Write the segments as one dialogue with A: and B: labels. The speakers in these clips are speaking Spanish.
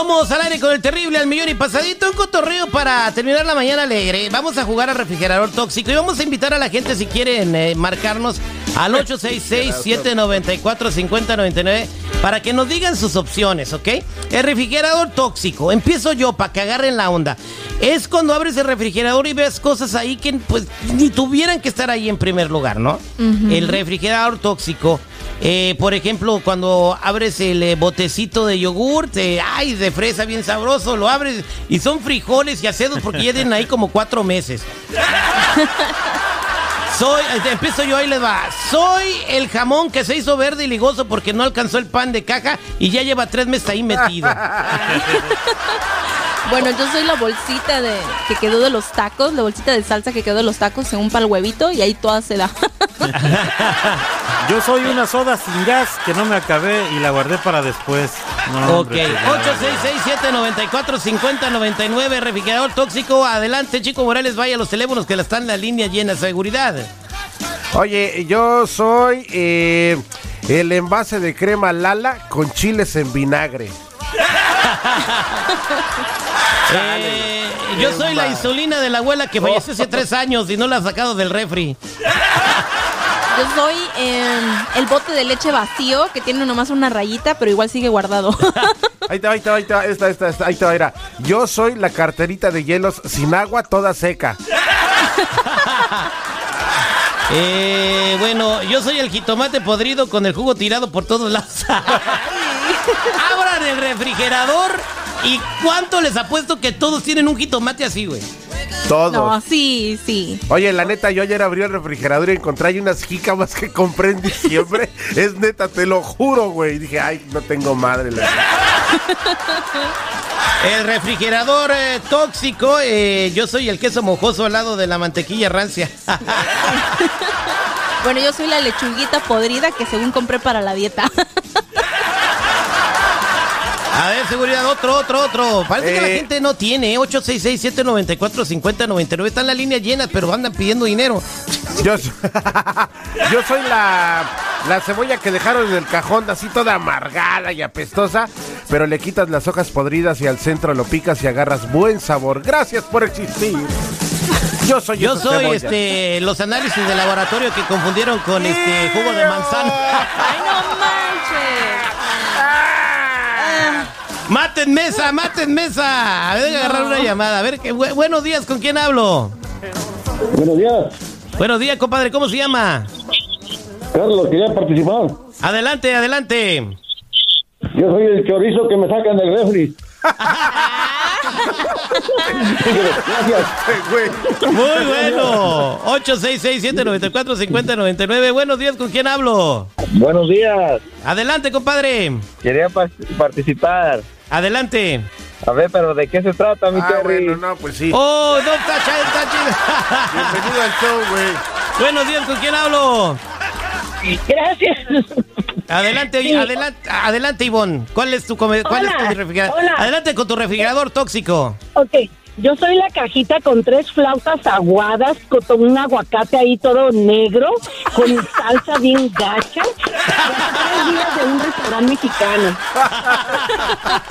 A: Somos al aire con el terrible al millón y pasadito, un cotorreo para terminar la mañana alegre. Vamos a jugar al refrigerador tóxico y vamos a invitar a la gente si quieren eh, marcarnos al 866-794-5099 para que nos digan sus opciones, ¿ok? El refrigerador tóxico, empiezo yo para que agarren la onda. Es cuando abres el refrigerador y ves cosas ahí que pues ni tuvieran que estar ahí en primer lugar, ¿no? El refrigerador tóxico. eh, por ejemplo, cuando abres el eh, botecito de yogur, te, ay, de fresa bien sabroso, lo abres y son frijoles y acedos porque ya tienen ahí como cuatro meses. Soy, eh, empiezo yo, ahí les va. Soy el jamón que se hizo verde y ligoso porque no alcanzó el pan de caja y ya lleva tres meses ahí metido.
B: Bueno, yo soy la bolsita de que quedó de los tacos, la bolsita de salsa que quedó de los tacos según para el huevito y ahí toda se da.
C: Yo soy una soda sin gas que no me acabé y la guardé para después. No,
A: Ok,
C: hombre, pues,
A: 866-794-5099, refrigerador tóxico. Adelante, Chico Morales, vaya a los teléfonos que la están la línea llena, seguridad.
D: Oye, yo soy eh, el envase de crema Lala con chiles en vinagre.
A: Eh, yo soy la insulina de la abuela que falleció hace tres años y no la ha sacado del refri.
B: Yo soy em, el bote de leche vacío que tiene nomás una rayita, pero igual sigue guardado.
D: Ahí te va, ahí te va, ahí te va, esta, esta, esta, ahí va, mira. Yo soy la carterita de hielos sin agua, toda seca.
A: Eh, bueno, yo soy el jitomate podrido con el jugo tirado por todos lados. Abran el refrigerador y cuánto les apuesto que todos tienen un jitomate así, güey.
D: Todos.
B: No, sí, sí.
D: Oye, la neta, yo ayer abrí el refrigerador y encontré ahí unas jícamas que compré en diciembre. es neta, te lo juro, güey. Dije, ay, no tengo madre. La...
A: El refrigerador eh, tóxico, eh, yo soy el queso mojoso al lado de la mantequilla rancia.
B: Bueno, yo soy la lechuguita podrida que según compré para la dieta.
A: A ver, seguridad, otro, otro, otro. Parece que la
D: Eh.
A: gente no tiene. ¿eh? 866-794-5099. Están las líneas llenas, pero andan pidiendo dinero.
D: Yo soy la, la cebolla que dejaron en el cajón, así toda amargada y apestosa, pero le quitas las hojas podridas y al centro lo picas y agarras buen sabor. Gracias por existir. Yo soy
A: Yo soy
D: cebolla.
A: este los análisis de laboratorio que confundieron con este jugo de manzana.
B: ¡Ay, no manches!
A: ¡Maten mesa! ¡Maten mesa! A ver, agarrar una llamada. A ver, qué bu- buenos días, ¿con quién hablo?
E: Buenos días,
A: Buenos días, compadre, ¿cómo se llama?
E: Carlos, quería participar.
A: Adelante, adelante.
E: Yo soy el chorizo que me sacan del refri. Gracias.
D: Güey.
A: Muy bueno. 866-794-5099. Buenos días, ¿con quién hablo?
E: Buenos días,
A: Adelante, compadre.
E: quería pa- participar.
A: Adelante.
E: A ver, pero ¿de qué se trata, mi
D: Ah,
E: Terry?
D: bueno, no, pues sí.
A: Oh, no, está chido, está chido.
D: Bienvenido al show, güey.
A: Buenos días, ¿con quién hablo?
F: Gracias.
A: Adelante,
F: Sí.
A: adelante, adelante, Ivonne. ¿Cuál es tu cuál es tu refrigerador?
F: hola.
A: Adelante con tu refrigerador tóxico.
F: Ok, yo soy la cajita con tres flautas aguadas, con un aguacate ahí todo negro, con salsa bien gacha. De un restaurante mexicano.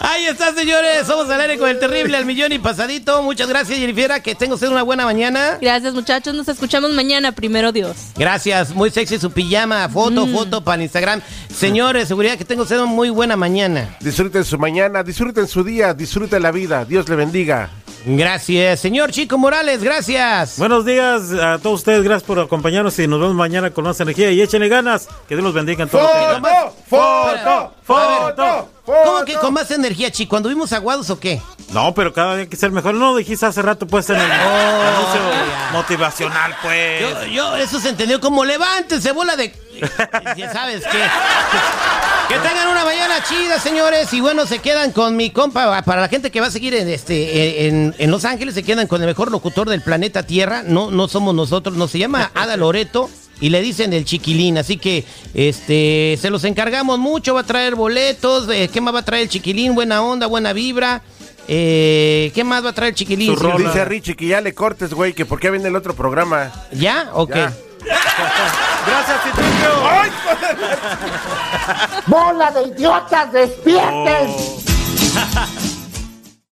A: Ahí está, señores. Somos al aire con el terrible al millón y pasadito. Muchas gracias, Jennifer. Que tenga usted una buena mañana.
B: Gracias, muchachos. Nos escuchamos mañana, primero Dios.
A: Gracias. Muy sexy su pijama. Foto, foto para Instagram. Señores, seguridad que tenga usted una muy buena mañana.
D: Disfruten su mañana, disfruten su día, disfruten la vida. Dios le bendiga.
A: Gracias. Señor Chico Morales, gracias.
C: Buenos días a todos ustedes, gracias por acompañarnos y nos vemos mañana con más energía y échenle ganas, que Dios los bendiga en todo. lo que hagan.
D: ¡Foto! ¡Foto!
A: ¿Cómo que con más energía, Chico? ¿Cuando vimos aguados o qué?
C: No, pero cada día hay que ser mejor. No, dijiste hace rato pues en el anuncio motivacional, pues.
A: Yo, yo, eso se entendió como levántense, bola de. Ya sabes qué. Que tengan una mañana chida, señores. Y bueno, se quedan con mi compa. Para la gente que va a seguir en este en, en Los Ángeles, se quedan con el mejor locutor del planeta Tierra. No, no somos nosotros, no se llama Ada Loreto. Y le dicen el chiquilín, así que este se los encargamos mucho, va a traer boletos, eh, ¿qué más va a traer el chiquilín? Buena onda, buena vibra. Eh, ¿Qué más va a traer el chiquilín?
D: Dice Richie que ya le cortes, güey, que porque viene el otro programa.
A: ¿Ya? Ok.
D: Ya.
C: Gracias, Titulio.
G: ¡Bola de idiotas, despierten!